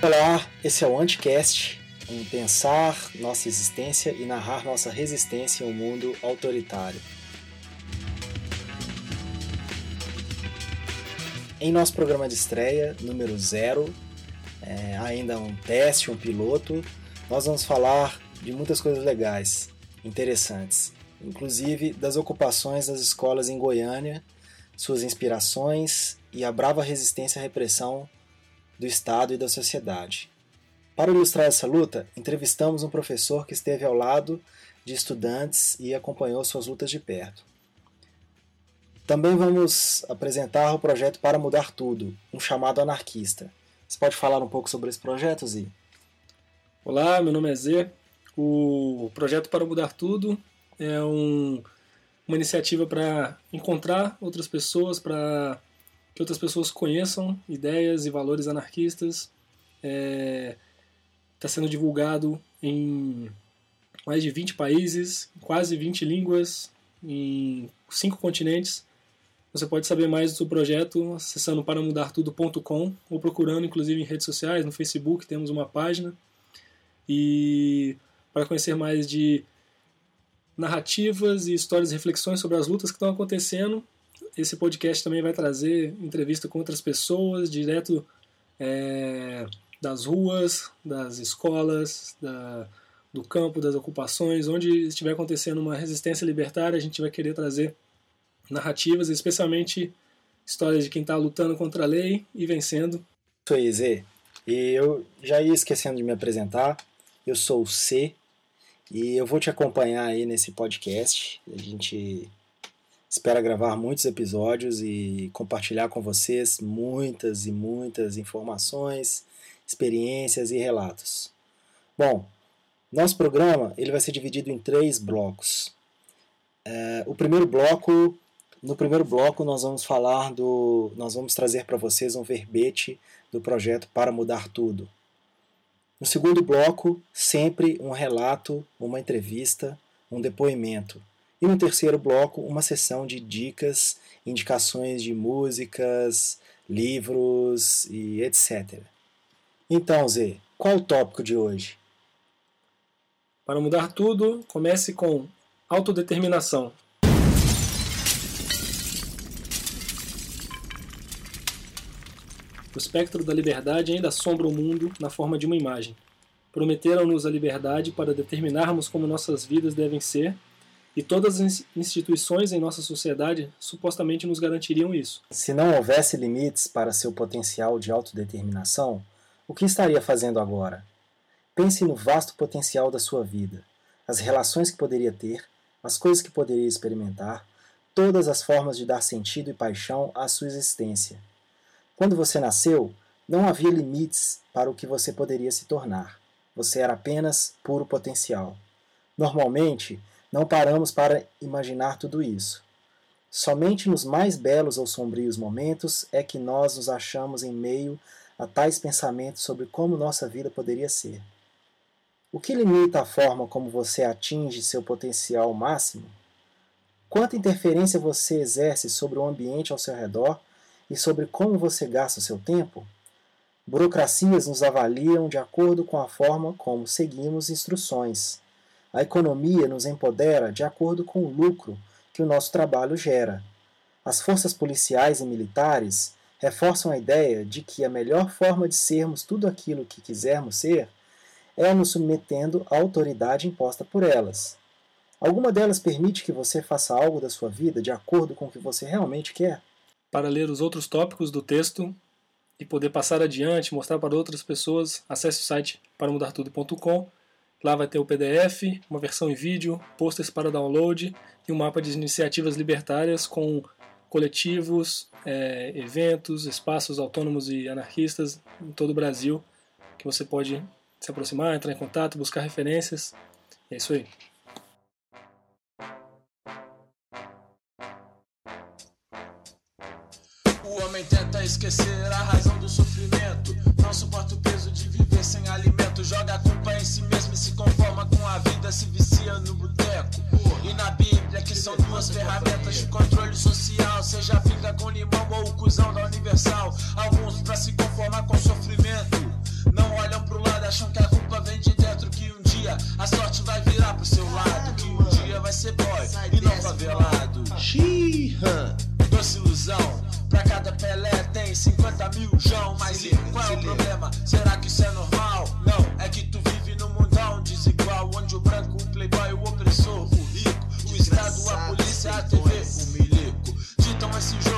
Olá, esse é o Anticast, um pensar nossa existência e narrar nossa resistência em um mundo autoritário. Em nosso programa de estreia, número zero, é, ainda um teste, um piloto, nós vamos falar de muitas coisas legais, interessantes, inclusive das ocupações das escolas em Goiânia, suas inspirações e a brava resistência à repressão do Estado e da sociedade. Para ilustrar essa luta, entrevistamos um professor que esteve ao lado de estudantes e acompanhou suas lutas de perto. Também vamos apresentar o projeto Para Mudar Tudo, um chamado anarquista. Você pode falar um pouco sobre esse projeto, Zi? Olá, meu nome é Zé. O projeto Para Mudar Tudo é um, uma iniciativa para encontrar outras pessoas, para que outras pessoas conheçam ideias e valores anarquistas. Está é, tá sendo divulgado em mais de 20 países, quase 20 línguas, em cinco continentes. Você pode saber mais do projeto acessando paramudartudo.com ou procurando, inclusive, em redes sociais, no Facebook, temos uma página. E para conhecer mais de narrativas e histórias e reflexões sobre as lutas que estão acontecendo, esse podcast também vai trazer entrevista com outras pessoas, direto é, das ruas, das escolas, da, do campo, das ocupações, onde estiver acontecendo uma resistência libertária, a gente vai querer trazer narrativas, especialmente histórias de quem está lutando contra a lei e vencendo. Isso aí, Zé. E eu já ia esquecendo de me apresentar. Eu sou o C e eu vou te acompanhar aí nesse podcast. A gente Espero gravar muitos episódios e compartilhar com vocês muitas e muitas informações, experiências e relatos. Bom, nosso programa ele vai ser dividido em três blocos. É, o primeiro bloco, no primeiro bloco nós vamos falar do, nós vamos trazer para vocês um verbete do projeto para mudar tudo. No segundo bloco, sempre um relato, uma entrevista, um depoimento e no terceiro bloco, uma sessão de dicas, indicações de músicas, livros e etc. Então, Zé, qual o tópico de hoje? Para mudar tudo, comece com autodeterminação. O espectro da liberdade ainda assombra o mundo na forma de uma imagem. Prometeram-nos a liberdade para determinarmos como nossas vidas devem ser e todas as instituições em nossa sociedade supostamente nos garantiriam isso. Se não houvesse limites para seu potencial de autodeterminação, o que estaria fazendo agora? Pense no vasto potencial da sua vida, as relações que poderia ter, as coisas que poderia experimentar, todas as formas de dar sentido e paixão à sua existência. Quando você nasceu, não havia limites para o que você poderia se tornar. Você era apenas puro potencial. Normalmente, não paramos para imaginar tudo isso. Somente nos mais belos ou sombrios momentos é que nós nos achamos em meio a tais pensamentos sobre como nossa vida poderia ser. O que limita a forma como você atinge seu potencial máximo? Quanta interferência você exerce sobre o ambiente ao seu redor e sobre como você gasta o seu tempo? Burocracias nos avaliam de acordo com a forma como seguimos instruções. A economia nos empodera de acordo com o lucro que o nosso trabalho gera. As forças policiais e militares reforçam a ideia de que a melhor forma de sermos tudo aquilo que quisermos ser é nos submetendo à autoridade imposta por elas. Alguma delas permite que você faça algo da sua vida de acordo com o que você realmente quer? Para ler os outros tópicos do texto e poder passar adiante, mostrar para outras pessoas, acesse o site paramudartudo.com Lá vai ter o PDF, uma versão em vídeo, posters para download e um mapa de iniciativas libertárias com coletivos, é, eventos, espaços autônomos e anarquistas em todo o Brasil que você pode se aproximar, entrar em contato, buscar referências. É isso aí. O homem tenta esquecer a razão do sofrimento não suporta o peso de viver sem alimento. Joga a culpa em si mesmo e se conforma com a vida, se vicia no boteco. E na Bíblia, que são duas ferramentas de controle social. Seja a com limão ou o cuzão da Universal. Alguns pra se conformar com o sofrimento. Não olham pro lado, acham que a culpa vem de dentro. Que um dia a sorte vai virar pro seu lado. Que um dia vai ser boy e não favelado. Doce ilusão. Pra cada Pelé tem 50 mil João. Mas e qual é o problema? Será que isso é normal? Não, é que tu vive num mundão desigual. Onde o branco, o playboy, o opressor, o rico, o Estado, a polícia, a TV, o milico. Ditam esse jogo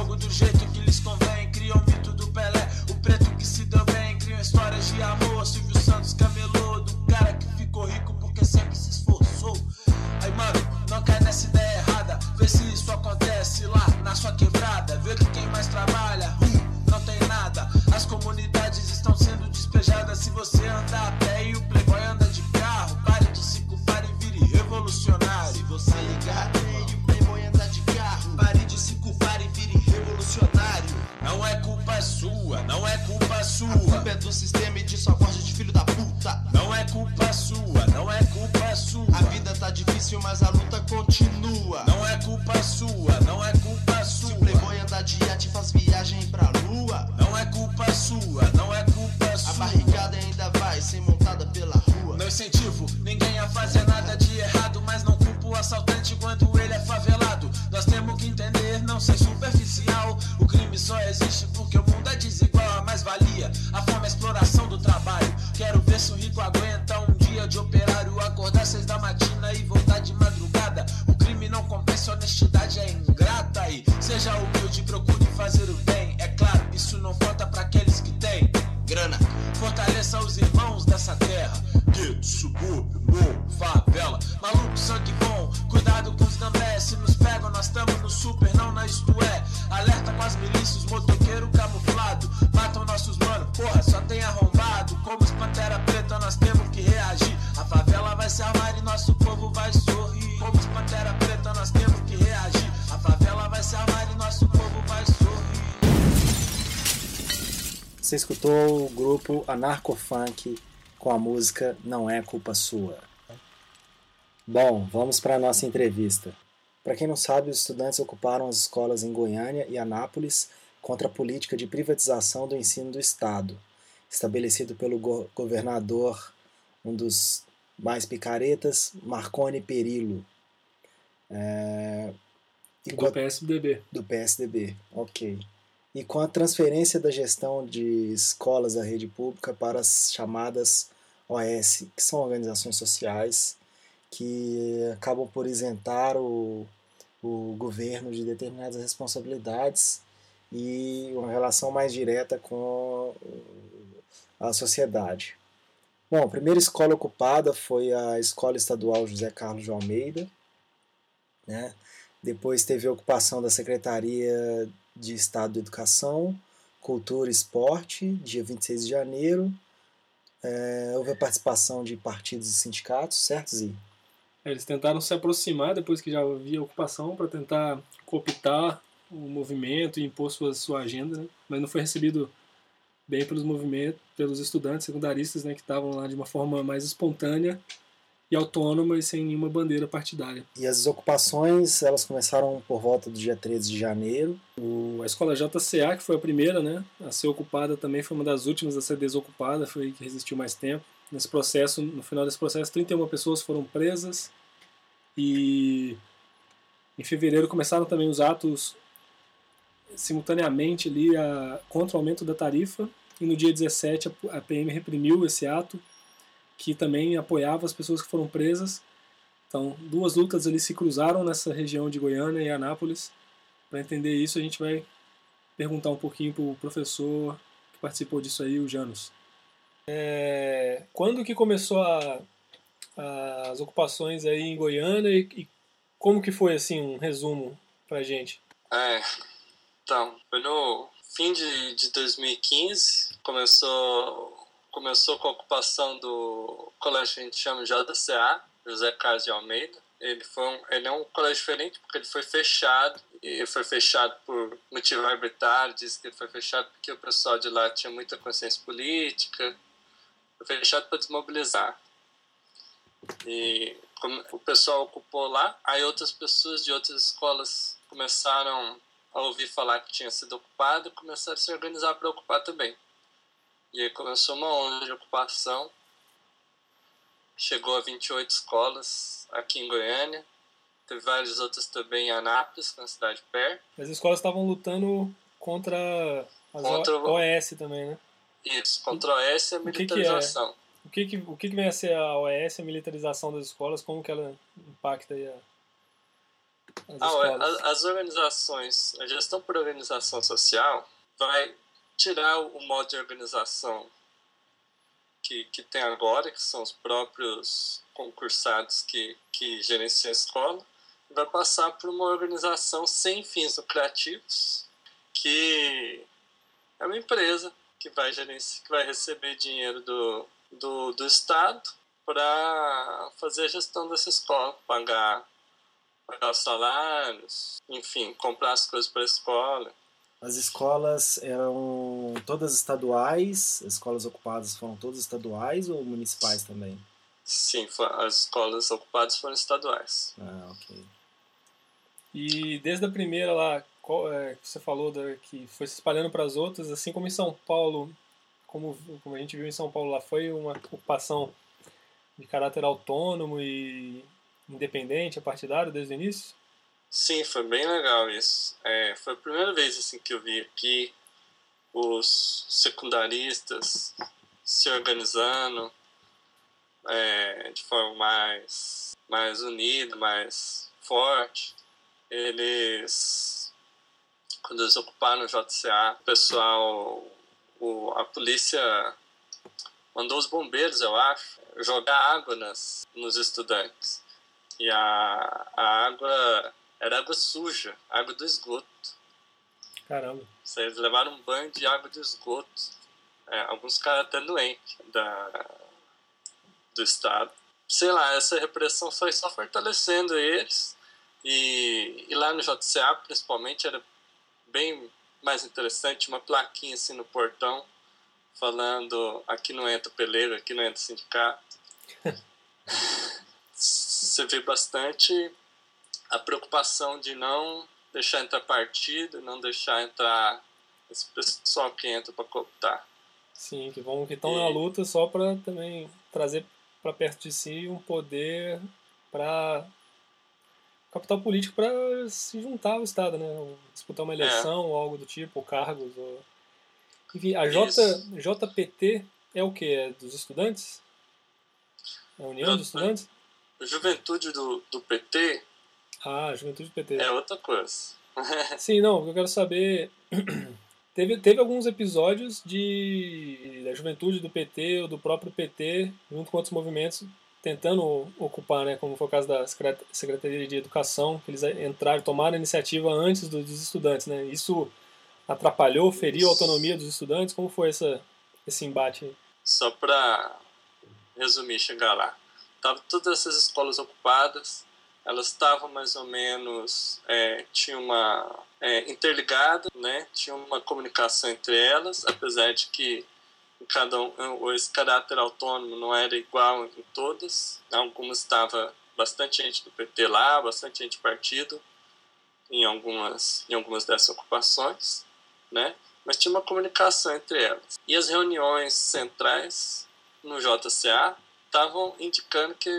Você escutou o grupo Anarcofunk com a música Não É Culpa Sua. Bom, vamos para a nossa entrevista. Para quem não sabe, os estudantes ocuparam as escolas em Goiânia e Anápolis contra a política de privatização do ensino do Estado, estabelecido pelo go- governador, um dos mais picaretas, Marconi Perillo. É, Do PSDB. do PSDB, ok. E com a transferência da gestão de escolas da rede pública para as chamadas OS, que são organizações sociais que acabam por isentar o, o governo de determinadas responsabilidades e uma relação mais direta com a sociedade. Bom, a primeira escola ocupada foi a Escola Estadual José Carlos de Almeida, né? Depois teve a ocupação da Secretaria de Estado Educação, Cultura e Esporte, dia 26 de janeiro. É, houve a participação de partidos e sindicatos, certo, Zi? Eles tentaram se aproximar depois que já havia ocupação para tentar cooptar o movimento e impor sua, sua agenda, né? mas não foi recebido bem pelos movimentos, pelos estudantes secundaristas, né, que estavam lá de uma forma mais espontânea e autônoma e sem nenhuma bandeira partidária. E as ocupações, elas começaram por volta do dia 13 de janeiro. O, a escola JCA, que foi a primeira né, a ser ocupada, também foi uma das últimas a ser desocupada, foi que resistiu mais tempo. Nesse processo, no final desse processo, 31 pessoas foram presas e em fevereiro começaram também os atos simultaneamente ali a, contra o aumento da tarifa e no dia 17 a, a PM reprimiu esse ato que também apoiava as pessoas que foram presas. Então, duas lutas ali se cruzaram nessa região de Goiânia e Anápolis. Para entender isso, a gente vai perguntar um pouquinho para o professor que participou disso aí, o Janus. É, quando que começou a, a- as ocupações aí em Goiânia e, e como que foi assim um resumo para gente? É, então, foi no fim de, de 2015, começou, começou com a ocupação do colégio que a gente chama JCA, José Carlos de Almeida. Ele, foi um, ele é um colégio diferente porque ele foi fechado, e foi fechado por motivo arbitrário, diz que ele foi fechado porque o pessoal de lá tinha muita consciência política, foi fechado para desmobilizar. E como o pessoal ocupou lá, aí outras pessoas de outras escolas começaram a ouvir falar que tinha sido ocupado e começaram a se organizar para ocupar também. E aí começou uma onda de ocupação. Chegou a 28 escolas aqui em Goiânia. teve várias outras também em Anápolis, na cidade perto. As escolas estavam lutando contra as Contra o- OS também, né? Isso, contra a OS e a O que que é? militarização. O que, que, o que, que vem a ser a OS, a militarização das escolas, como que ela impacta aí a, as Ah, ué, escolas? a- as organizações, a gestão por organização social vai tirar o modo de organização que, que tem agora, que são os próprios concursados que, que gerenciam a escola, e vai passar por uma organização sem fins lucrativos, que é uma empresa que vai, gerenci- que vai receber dinheiro do, do, do Estado para fazer a gestão dessa escola, pagar pagar os salários, enfim, comprar as coisas para a escola. As escolas eram todas estaduais, as escolas ocupadas foram todas estaduais ou municipais também? Sim, as escolas ocupadas foram estaduais. Ah, ok. E desde a primeira lá, qual, é, que você falou da, que foi se espalhando para as outras, assim como em São Paulo, como, como a gente viu em São Paulo lá, foi uma ocupação de caráter autônomo e independente, partidário desde o início? Sim, foi bem legal isso. É, foi a primeira vez assim que eu vi aqui os secundaristas se organizando é, de forma mais, mais unida, mais forte. Eles, quando eles ocuparam o JCA, o pessoal, o, a polícia mandou os bombeiros, eu acho, jogar água nas, nos estudantes. E a, a água era água suja, água do esgoto. Caramba. Eles levaram um banho de água do esgoto. É, alguns caras até doentes da, do Estado. Sei lá, essa repressão foi só fortalecendo eles. E, e lá no JCA, principalmente, era bem mais interessante uma plaquinha assim no portão falando aqui não entra peleiro, aqui não entra sindicato. Você vê bastante a preocupação de não deixar entrar partido, não deixar entrar esse pessoal que entra para cooptar. Sim, que vão que estão na E- luta só para também trazer para perto de si um poder para capital político para se juntar ao Estado, né? Disputar uma eleição ou algo do tipo, ou cargos. Ou... Enfim, a J. JPT é o que? É dos estudantes? É a União dos Estudantes? Juventude do, do PT Ah, Juventude PT. é outra coisa. Sim, não, eu quero saber. Teve, teve alguns episódios de da juventude do PT ou do próprio PT, junto com outros movimentos, tentando ocupar, né, como foi o caso da Secret- Secretaria de Educação, que eles entraram, tomaram a iniciativa antes do- dos estudantes. Né? Isso atrapalhou, feriu a autonomia dos estudantes? Como foi essa, esse embate? Só para resumir, chegar lá. Estavam todas essas escolas ocupadas, elas estavam mais ou menos, é, tinha uma é, interligada, né? Tinha uma comunicação entre elas, apesar de que cada um, esse caráter autônomo não era igual em todas. Algumas estava bastante gente do PT lá, bastante gente do partido em algumas em algumas dessas ocupações, né? Mas tinha uma comunicação entre elas. E as reuniões centrais no JCA estavam indicando que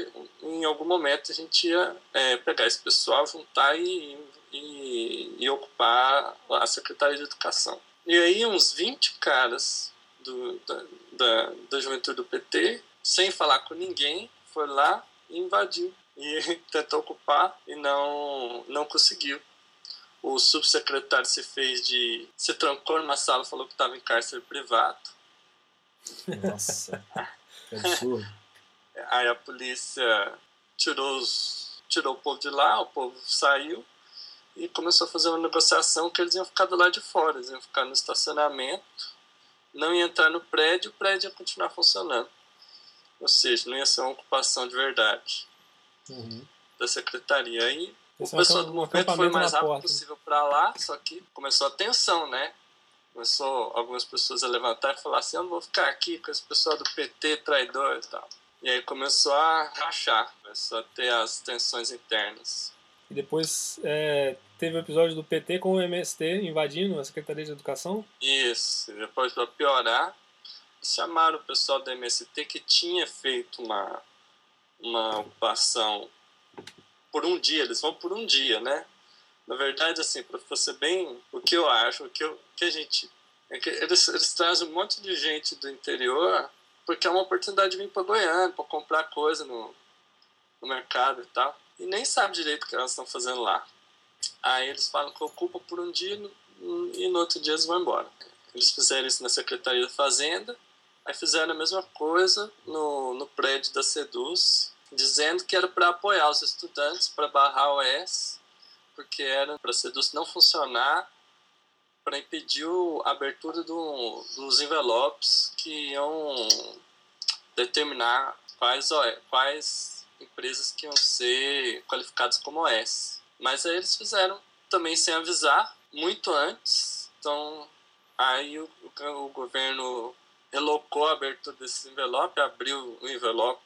em algum momento a gente ia é, pegar esse pessoal, juntar e, e, e ocupar a Secretaria de Educação. E aí uns 20 caras do, da, da, da juventude do PT, sem falar com ninguém, foi lá e invadiu. E tentou ocupar e não, não conseguiu. O subsecretário se fez de. se trancou numa sala, falou que estava em cárcere privado. Nossa, que absurdo. Aí a polícia tirou, os, tirou o povo de lá, o povo saiu e começou a fazer uma negociação que eles iam ficar do lado de fora, eles iam ficar no estacionamento, não ia entrar no prédio, o prédio ia continuar funcionando. Ou seja, não ia ser uma ocupação de verdade Uhum. da secretaria. Aí Esse o é pessoal do movimento foi o mais rápido porta. possível para lá, só que começou a tensão, né? Começou algumas pessoas a levantar e falar assim: eu não vou ficar aqui com esse pessoal do PT traidor e tal. E aí começou a rachar, começou a ter as tensões internas. E depois é, teve o episódio do PT com o MST invadindo a Secretaria de Educação. Isso, depois para piorar, chamaram o pessoal do MST que tinha feito uma, uma ocupação por um dia, eles vão por um dia, né? Na verdade, assim, para você bem, o que eu acho, o que, eu, que a gente. É que eles, eles trazem um monte de gente do interior porque é uma oportunidade de vir para Goiânia, para comprar coisa no, no mercado e tal. E nem sabe direito o que elas estão fazendo lá. Aí eles falam que ocupa por um dia e no outro dia eles vão embora. Eles fizeram isso na Secretaria da Fazenda, aí fizeram a mesma coisa no, no prédio da Seduz, dizendo que era para apoiar os estudantes, para barrar o S, porque era para a Seduz não funcionar, para impedir a abertura do, dos envelopes que iam determinar quais, quais empresas que iam ser qualificadas como OS. Mas aí eles fizeram também sem avisar, muito antes. Então, aí o, o governo relocou a abertura desse envelope, abriu o envelope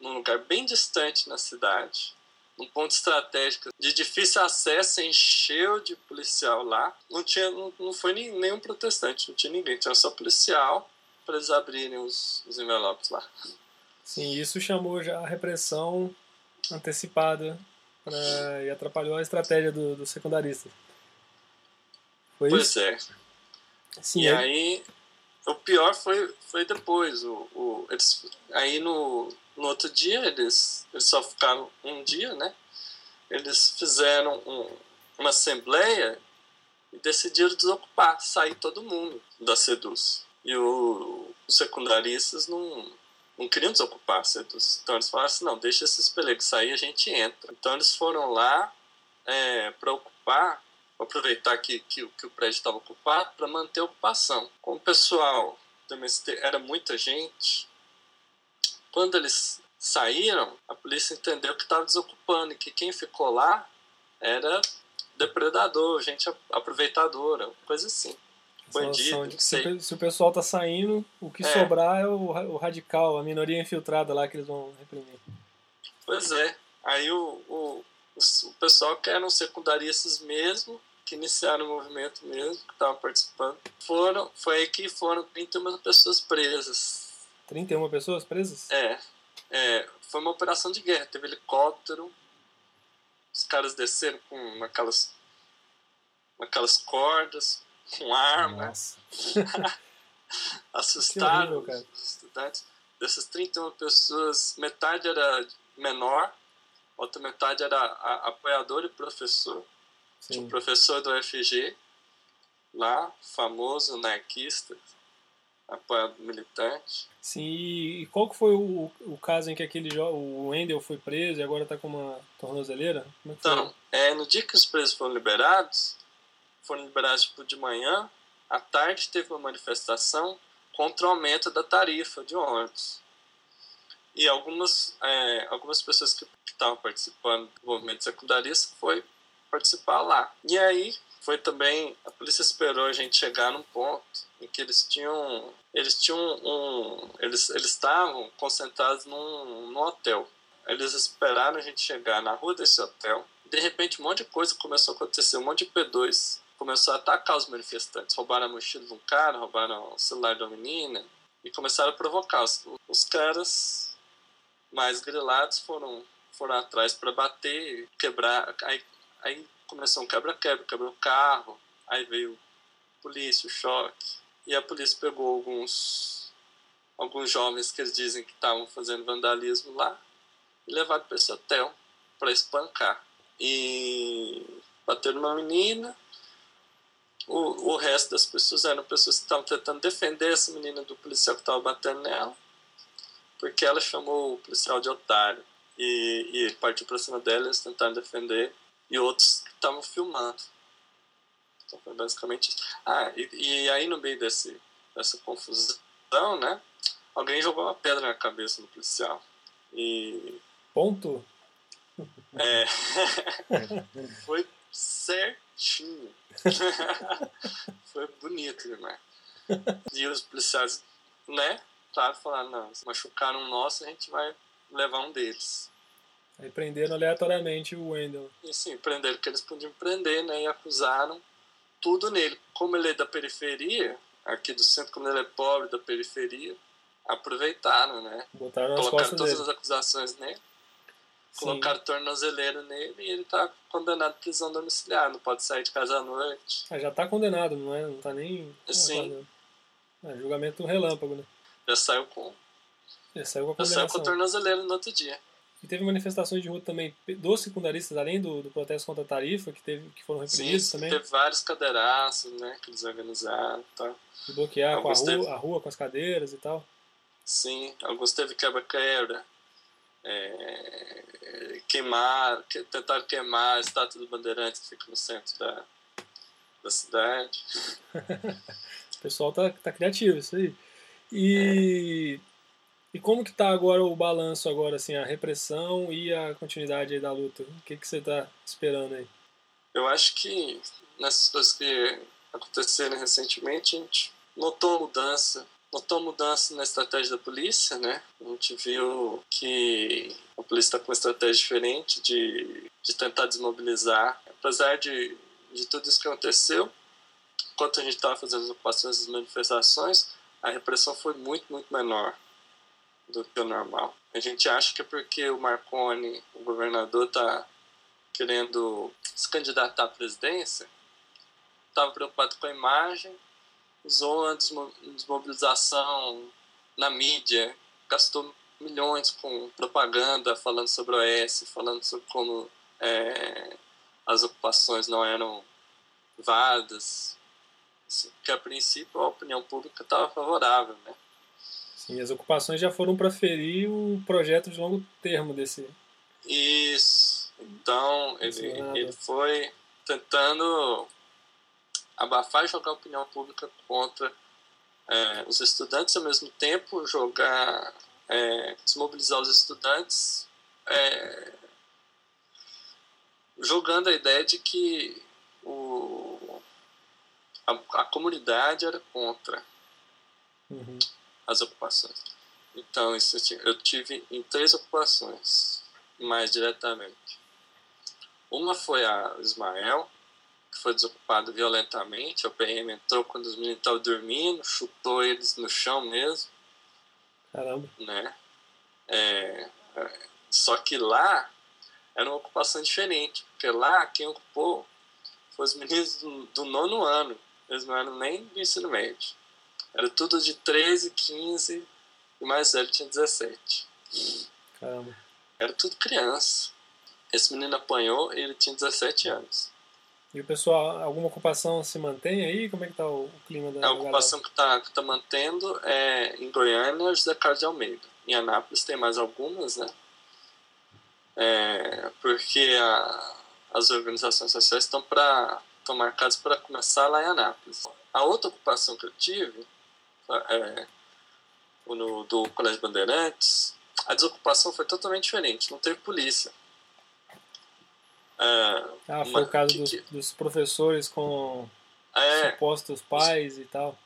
num lugar bem distante na cidade, num ponto estratégico de difícil acesso, encheu de policial lá. Não tinha, não, não foi nenhum protestante, não tinha ninguém, tinha só policial para eles abrirem os, os envelopes lá. Sim, isso chamou já a repressão antecipada pra, e atrapalhou a estratégia do, do secundarista. Foi pois isso? é. Sim, e é. aí, o pior foi, foi depois. O, o, eles, aí no, no outro dia, eles, eles só ficaram um dia, né? Eles fizeram um, uma assembleia e decidiram desocupar, sair todo mundo da Seduz. E o, os secundaristas não, não queriam desocupar a Seduz. Então eles falaram assim, não, deixa esses pelegos sair, a gente entra. Então eles foram lá é, para ocupar, aproveitar que, que, que o prédio estava ocupado, para manter a ocupação. Como o pessoal do MST era muita gente, quando eles saíram, a polícia entendeu que estava desocupando e que quem ficou lá era depredador, gente aproveitadora, coisa assim. Bandido, se, se, o pessoal tá saindo, o que é. sobrar é o, o, radical, a minoria infiltrada lá que eles vão reprimir. Pois é. Aí o, o, o pessoal que eram secundaristas mesmo, que iniciaram o movimento mesmo, que estavam participando, foram, foi aí que foram 31 pessoas presas 31 pessoas presas? É, é. Foi uma operação de guerra. Teve helicóptero. Os caras desceram com aquelas, aquelas cordas, com arma. Assustaram horrível, os estudantes. Dessas 31 pessoas, metade era menor, outra metade era apoiador e professor. Tinha um professor do FG lá, famoso anarquista, apoiado militante. Sim, e qual que foi o, o caso em que aquele o Wendel foi preso e agora está com uma tornozeleira? É então, é, no dia que os presos foram liberados, foram liberados tipo, de manhã, à tarde teve uma manifestação contra o aumento da tarifa de ônibus. E algumas, é, algumas pessoas que estavam participando do movimento secundarista foi participar lá. E aí foi também a polícia esperou a gente chegar num ponto em que eles tinham eles tinham um eles eles estavam concentrados num, num hotel. Eles esperaram a gente chegar na rua desse hotel. De repente um monte de coisa começou a acontecer um monte de P2 começou a atacar os manifestantes. Roubaram a mochila de um cara roubaram o celular uma menina e começaram a provocar. Os, os caras mais grilados foram foram atrás para bater quebrar aí, aí começou um quebra-quebra, quebrou o carro, aí veio a polícia, o choque, e a polícia pegou alguns alguns jovens que eles dizem que estavam fazendo vandalismo lá e levaram para esse hotel para espancar. E bateram uma menina, o, o resto das pessoas eram pessoas que estavam tentando defender essa menina do policial que estava batendo nela, porque ela chamou o policial de otário. E, e partiu para cima dela, eles tentaram defender e outros estavam filmando. Então foi basicamente isso. Ah, e, e, aí no meio desse, dessa confusão, né? Alguém jogou uma pedra na cabeça do policial. E. Ponto? É. foi certinho. foi bonito demais. E os policiais, né? Claro, falaram, não, se machucaram um nosso, a gente vai levar um deles. Aí prenderam aleatoriamente o Wendell. E sim, prenderam que eles podiam prender, né? E acusaram tudo nele. Como ele é da periferia, aqui do centro, como ele é pobre da periferia, aproveitaram, né? Botaram Colocaram todas dele. as acusações nele. Colocaram tornozeleiro nele e ele tá condenado à prisão domiciliar, não pode sair de casa à noite. Ah, já tá condenado, não é? Não tá nem. Sim. É, julgamento relâmpago, né? Já saiu com, Já saiu com a já saiu com condenação. o tornozeleiro no outro dia. E teve manifestações de rua também dos secundaristas, além do, do protesto contra a tarifa, que, teve, que foram Sim, reprimidos também. teve vários cadeiraços, né, que eles organizaram e tal. De bloquear com a Alguns teve- rua, a rua com as cadeiras e tal. Sim, alguns teve quebra-quebra. É, queimar, que, tentaram queimar a estátua do Bandeirante que fica no centro da, da cidade. O pessoal tá, tá criativo, isso aí. E, e como que tá agora o balanço agora, assim, a repressão e a continuidade aí da luta? O que, que você tá esperando aí? Eu acho que nessas coisas que aconteceram recentemente, a gente notou mudança. Notou mudança na estratégia da polícia, né? A gente viu que a polícia está com uma estratégia diferente de, de tentar desmobilizar. Apesar de, de tudo isso que aconteceu, enquanto a gente estava fazendo as ocupações das manifestações, a repressão foi muito, muito menor do que o normal. A gente acha que é porque o Marconi, o governador, está querendo se candidatar à presidência, estava preocupado com a imagem, usou a desmo- desmobilização na mídia, gastou milhões com propaganda falando sobre o OS, falando sobre como é, as ocupações não eram válidas, assim, que a princípio a opinião pública estava favorável, né? Sim, as ocupações já foram para ferir o projeto de longo termo desse. Isso. Então, ele, ele foi tentando abafar e jogar a opinião pública contra é, os estudantes, ao mesmo tempo jogar, é, desmobilizar os estudantes, é, jogando a ideia de que o, a, a comunidade era contra Uhum. As ocupações. Então, isso eu ti- eu tive em três ocupações, mais diretamente. Uma foi a Ismael, que foi desocupado violentamente. A PM entrou quando os meninos estavam dormindo, chutou eles no chão mesmo, Caramba. né? É, é, só que lá era uma ocupação diferente, porque lá quem ocupou foi os meninos do, do nono ano. Eles não eram nem do ensino médio. Era tudo de 13, 15 e mais velho tinha 17. Caramba. Era tudo criança. Esse menino apanhou e ele tinha 17 anos. E o pessoal, alguma ocupação se mantém aí? Como é que tá o, clima da A ocupação que está que tá mantendo é em Goiânia, José Carlos de Almeida. Em Anápolis tem mais algumas, né? É, porque a- as organizações sociais estão para estão marcadas para começar lá em Anápolis. A outra ocupação que eu tive é, no, do Colégio Bandeirantes, a desocupação foi totalmente diferente. Não teve polícia. Galera? Ah, foi uma- o caso que- dos, que- dos professores com é, supostos pais e tal.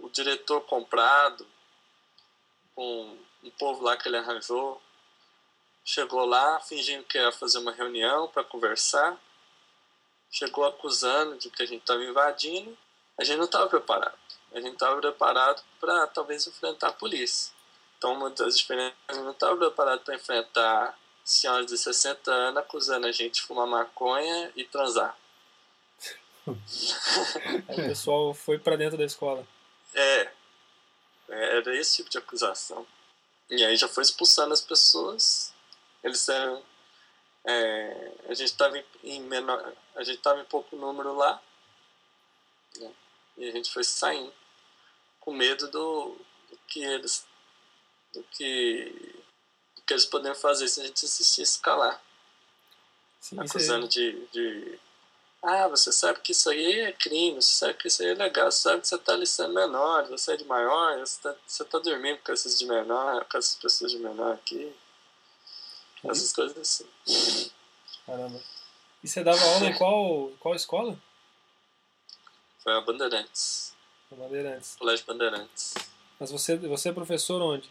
o diretor comprado, com um povo lá que ele arranjou, chegou lá fingindo que ia fazer uma reunião para conversar, chegou acusando de que a gente estava invadindo, a gente não estava preparado. A gente estava preparado para talvez enfrentar a polícia. Então, das diferenças, a gente não estava preparado para enfrentar senhoras de 60 anos acusando a gente de fumar maconha e transar. Aí o pessoal foi pra dentro da escola. É, era esse tipo de acusação. E aí já foi expulsando as pessoas. Eles eram. é, a gente estava em, em menor. A gente estava em pouco número lá. né, E a gente foi saindo. Com medo do, do que eles. Do que. Do que eles poderiam fazer se a gente insistisse calar. Sim, isso Acusando de, de. Ah, você sabe que isso aí é crime, você sabe que isso aí é legal, você sabe que você está alistando menores, você é de maior, você está você tá dormindo com esses de menor, com essas pessoas de menor aqui. Essas coisas assim. Caramba. E você dava aula em qual, qual escola? Foi a Bandeirantes, Na Bandeirantes. Colégio Bandeirantes. Mas você, você é professor onde?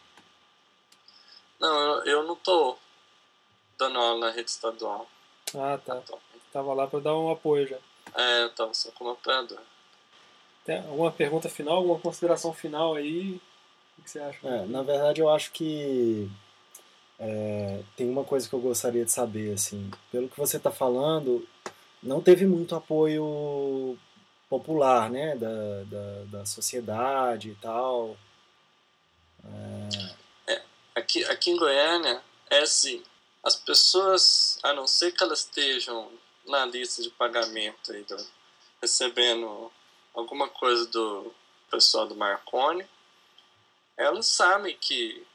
Não, eu, eu não tô dando aula na rede estadual. Ah, tá. Tava lá pra dar um apoio já. É, eu tava só como operador. Tem alguma pergunta final, alguma consideração final aí? O que você acha? É, na verdade, eu acho que É, tem uma coisa que eu gostaria de saber, assim, pelo que você está falando, não teve muito apoio popular, né, da, da, da sociedade e tal. É... É, aqui, aqui em Goiânia, é assim, as pessoas, a não ser que elas estejam na lista de pagamento aí, do, recebendo alguma coisa do pessoal do Marconi, elas sabem que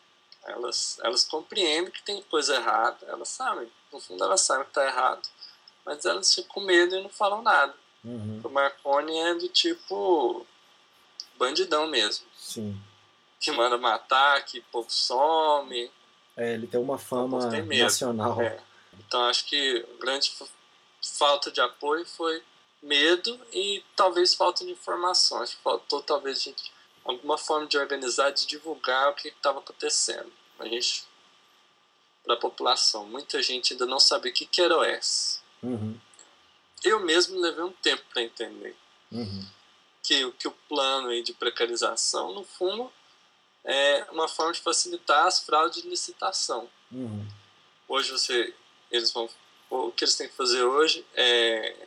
elas, elas compreendem que tem coisa errada, elas sabem, no fundo elas sabem que está errado, mas elas ficam com medo e não falam nada. Uhum. O Marconi é do tipo bandidão mesmo. Sim. Que manda matar, que o povo some. É, ele tem uma fama tem nacional. É. Então acho que a grande falta de apoio foi medo e talvez falta de informação. Acho que faltou talvez de alguma forma de organizar, de divulgar o que estava acontecendo. A gente, para a população, muita gente ainda não sabia o que, que era OS. Uhum. Eu mesmo levei um tempo para entender Uhum. que, que o plano aí de precarização, no fundo, é uma forma de facilitar as fraudes de licitação. Uhum. Hoje você, eles vão, o que eles têm que fazer hoje é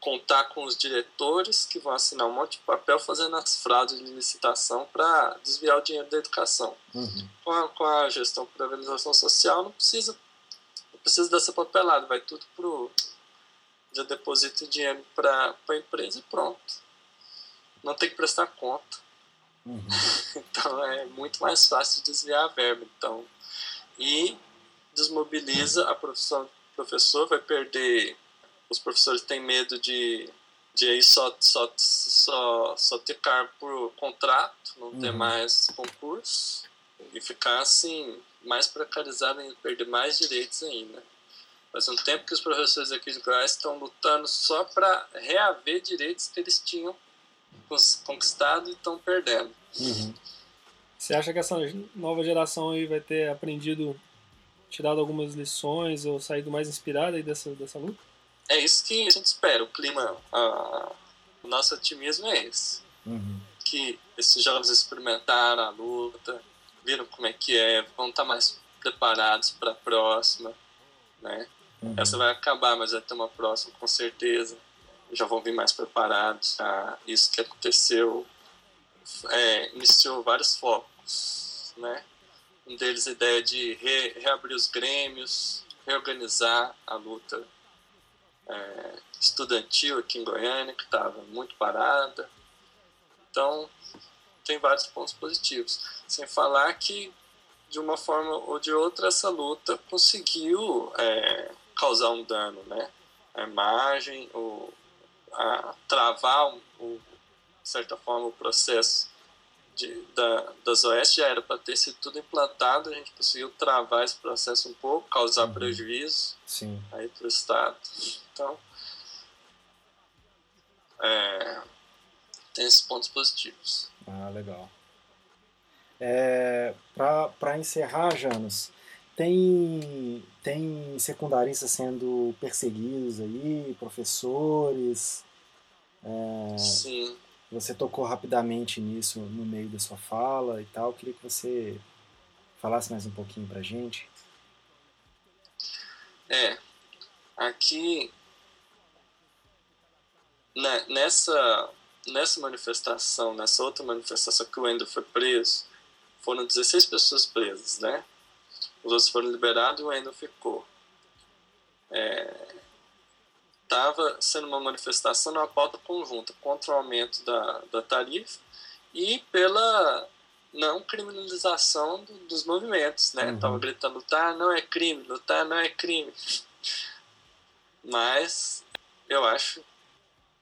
contar com os diretores que vão assinar um monte de papel fazendo as fraudes de licitação para desviar o dinheiro da educação. Uhum. Com a, com a gestão por organização social não precisa não precisa dessa papelada, vai tudo pro já deposita o dinheiro para a empresa e pronto. Não tem que prestar conta. Uhum. Então é muito mais fácil desviar a verba. Então, e desmobiliza a profissão do professor, vai perder. Os professores têm medo de, de aí só, só, só, só ter cargo por contrato, não ter Uhum. mais concurso, e ficar assim, mais precarizado e perder mais direitos ainda. Faz um tempo que os professores aqui de Goiás estão lutando só para reaver direitos que eles tinham conquistado e estão perdendo. Uhum. Você acha que essa nova geração aí vai ter aprendido, tirado algumas lições ou saído mais inspirada aí dessa, dessa luta? É isso que a gente espera. O clima, a- o nosso otimismo é esse. Uhum. Que esses jovens experimentaram a luta, viram como é que é, vão estar mais preparados para a próxima, né? Uhum. Essa vai acabar, mas vai ter uma próxima com certeza. Já vão vir mais preparados. a isso que aconteceu é, iniciou vários focos, né? Um deles a ideia de re- reabrir os grêmios, reorganizar a luta é, estudantil aqui em Goiânia, que estava muito parada. Então, tem vários pontos positivos. Sem falar que, de uma forma ou de outra, essa luta conseguiu é, causar um dano, né? A imagem, o, a, travar, o, de certa forma, o processo de, da, das OS já era para ter sido tudo implantado, a gente conseguiu travar esse processo um pouco, causar Uhum. prejuízo Sim. aí para o Estado. Então, é, tem esses pontos positivos. Ah, legal. É, Para encerrar, Janos, tem, tem secundaristas sendo perseguidos aí, professores. É, Sim. você tocou rapidamente nisso no meio da sua fala e tal. Queria que você falasse mais um pouquinho pra gente. É, aqui né, nessa nessa manifestação, nessa outra manifestação que o Wendel foi preso, foram 16 pessoas presas, né? Os outros foram liberados e o Wendel ficou. É, Estava sendo uma manifestação numa pauta conjunta contra o aumento da, da tarifa e pela não criminalização do- dos movimentos, né? Uhum. Tava gritando lutar não é crime, lutar não é crime. Mas eu acho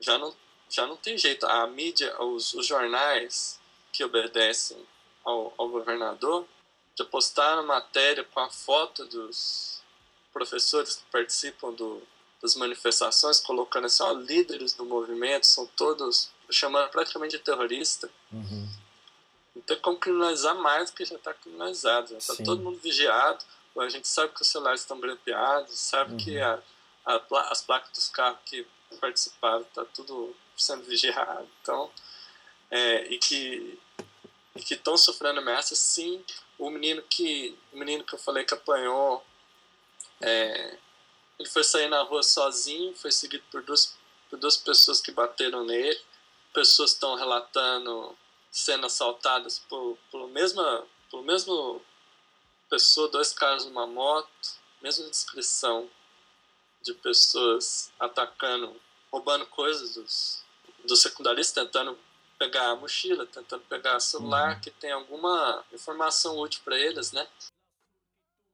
já não já não tem jeito. A mídia, os, os jornais que obedecem ao, ao governador já postaram matéria com a foto dos professores que participam do, das manifestações, colocando assim, ó, líderes do movimento, são todos chamando praticamente de terrorista. Uhum. Não tem como criminalizar mais do que já está criminalizado. Está todo mundo vigiado. A gente sabe que os celulares estão grampeados, sabe Uhum. que a, a as placas dos carros que participaram está tudo sendo vigiado. Então, é, e que e que estão sofrendo ameaças, sim. O menino que o menino que eu falei que apanhou é, ele foi sair na rua sozinho foi seguido por duas por duas pessoas que bateram nele. Pessoas estão relatando sendo assaltadas por por mesma por mesmo pessoa dois caras numa moto mesma descrição de pessoas atacando roubando coisas dos dos secundaristas tentando pegar a mochila, tentando pegar celular, uhum. que tem alguma informação útil para eles, né?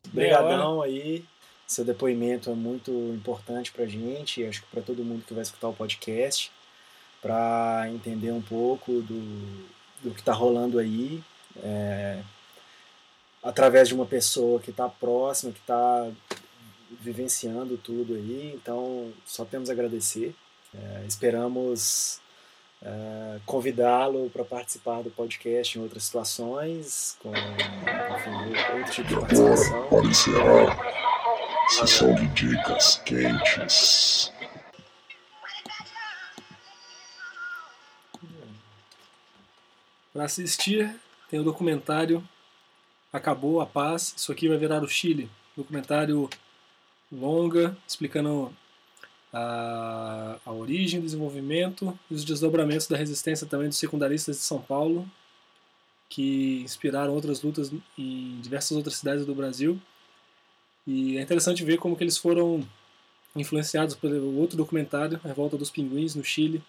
Obrigadão aí. Seu depoimento é muito importante para a gente, acho que para todo mundo que vai escutar o podcast, para entender um pouco do, do que está rolando aí, é, através de uma pessoa que está próxima, que está vivenciando tudo aí. Então, só temos a agradecer. É, esperamos uh, convidá-lo para participar do podcast em outras situações, com enfim, outro tipo de participação. Aparecerá sessão de dicas quentes. Para assistir, tem o documentário Acabou a Paz. Isso aqui vai virar o Chile. Documentário longa, explicando a, a origem, desenvolvimento e os desdobramentos da resistência também dos secundaristas de São Paulo, que inspiraram outras lutas em diversas outras cidades do Brasil. E é interessante ver como que eles foram influenciados pelo outro documentário, A Revolta dos Pinguins, no Chile.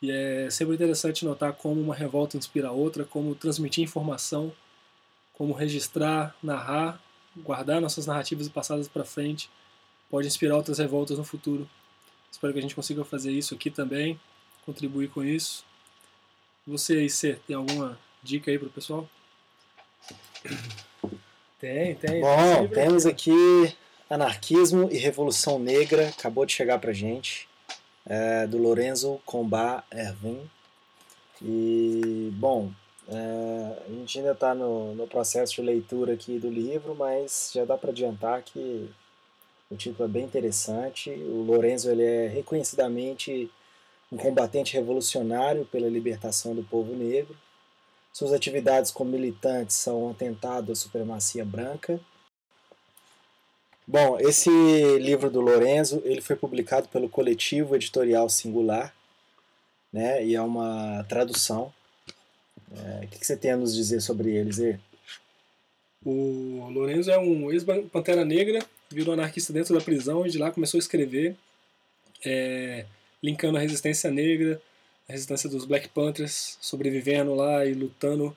E é sempre interessante notar como uma revolta inspira a outra, como transmitir informação, como registrar, narrar, guardar nossas narrativas passadas para frente, pode inspirar outras revoltas no futuro. Espero que a gente consiga fazer isso aqui também, contribuir com isso. Você aí, Cê, tem alguma dica aí para o pessoal? Tem, tem. Bom, temos aqui Anarquismo e Revolução Negra, acabou de chegar pra gente, é, do Lorenzo Combat Erwin. E, bom, é, a gente ainda está no, no processo de leitura aqui do livro, mas já dá para adiantar que o título é bem interessante. O Lorenzo ele é reconhecidamente um combatente revolucionário pela libertação do povo negro. Suas atividades como militante são um atentado à supremacia branca. Bom, esse livro do Lorenzo ele foi publicado pelo coletivo editorial Singular, né? E é uma tradução. É, o que você tem a nos dizer sobre eles, aí? O Lorenzo é um ex-pantera negra virou anarquista dentro da prisão e de lá começou a escrever, é, linkando a resistência negra, a resistência dos Black Panthers, sobrevivendo lá e lutando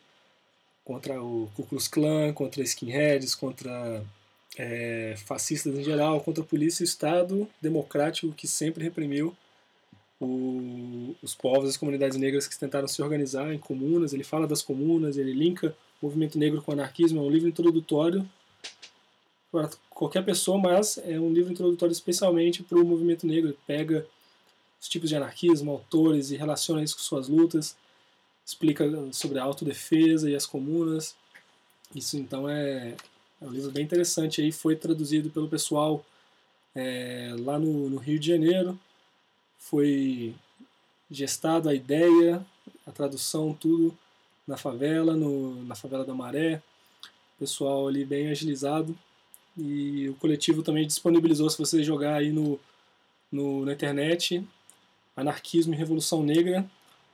contra o Ku Klux Klan, contra skinheads, contra é, fascistas em geral, contra a polícia e o Estado democrático que sempre reprimiu o, os povos, as comunidades negras que tentaram se organizar em comunas. Ele fala das comunas, ele linka o movimento negro com o anarquismo. É um livro introdutório para qualquer pessoa, mas é um livro introdutório especialmente para o movimento negro. Pega os tipos de anarquismo, autores e relaciona isso com suas lutas, explica sobre a autodefesa e as comunas. Isso então é, é um livro bem interessante. Aí foi traduzido pelo pessoal é, lá no, no Rio de Janeiro. Foi gestado a ideia, a tradução, tudo na favela, no, na favela da Maré. Pessoal ali bem agilizado. E o coletivo também disponibilizou, se você jogar aí no, no, na internet, Anarquismo e Revolução Negra,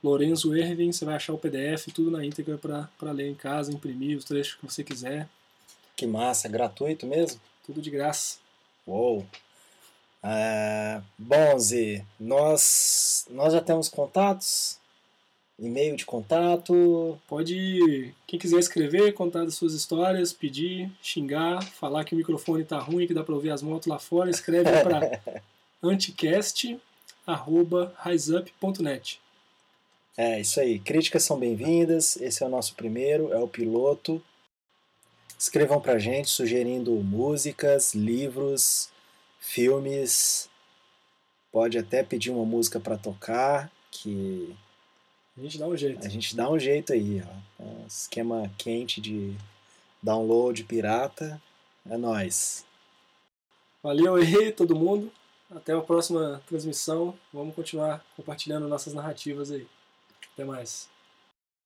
Lorenzo Erwin, você vai achar o PDF, tudo na íntegra para ler em casa, imprimir os trechos que você quiser. Que massa, gratuito mesmo? Tudo de graça. Uou! É, bom, Zê, nós, nós já temos contatos? E-mail de contato. Pode, quem quiser escrever, contar das suas histórias, pedir, xingar, falar que o microfone tá ruim, que dá para ouvir as motos lá fora, escreve para anticast@riseup.net. É, isso aí. Críticas são bem-vindas. Esse é o nosso primeiro, é o piloto. Escrevam pra gente sugerindo músicas, livros, filmes. Pode até pedir uma música para tocar, que a gente dá um jeito. A gente dá um jeito aí, ó. Um esquema quente de download pirata. É nós. Valeu aí, todo mundo. Até a próxima transmissão. Vamos continuar compartilhando nossas narrativas aí. Até mais.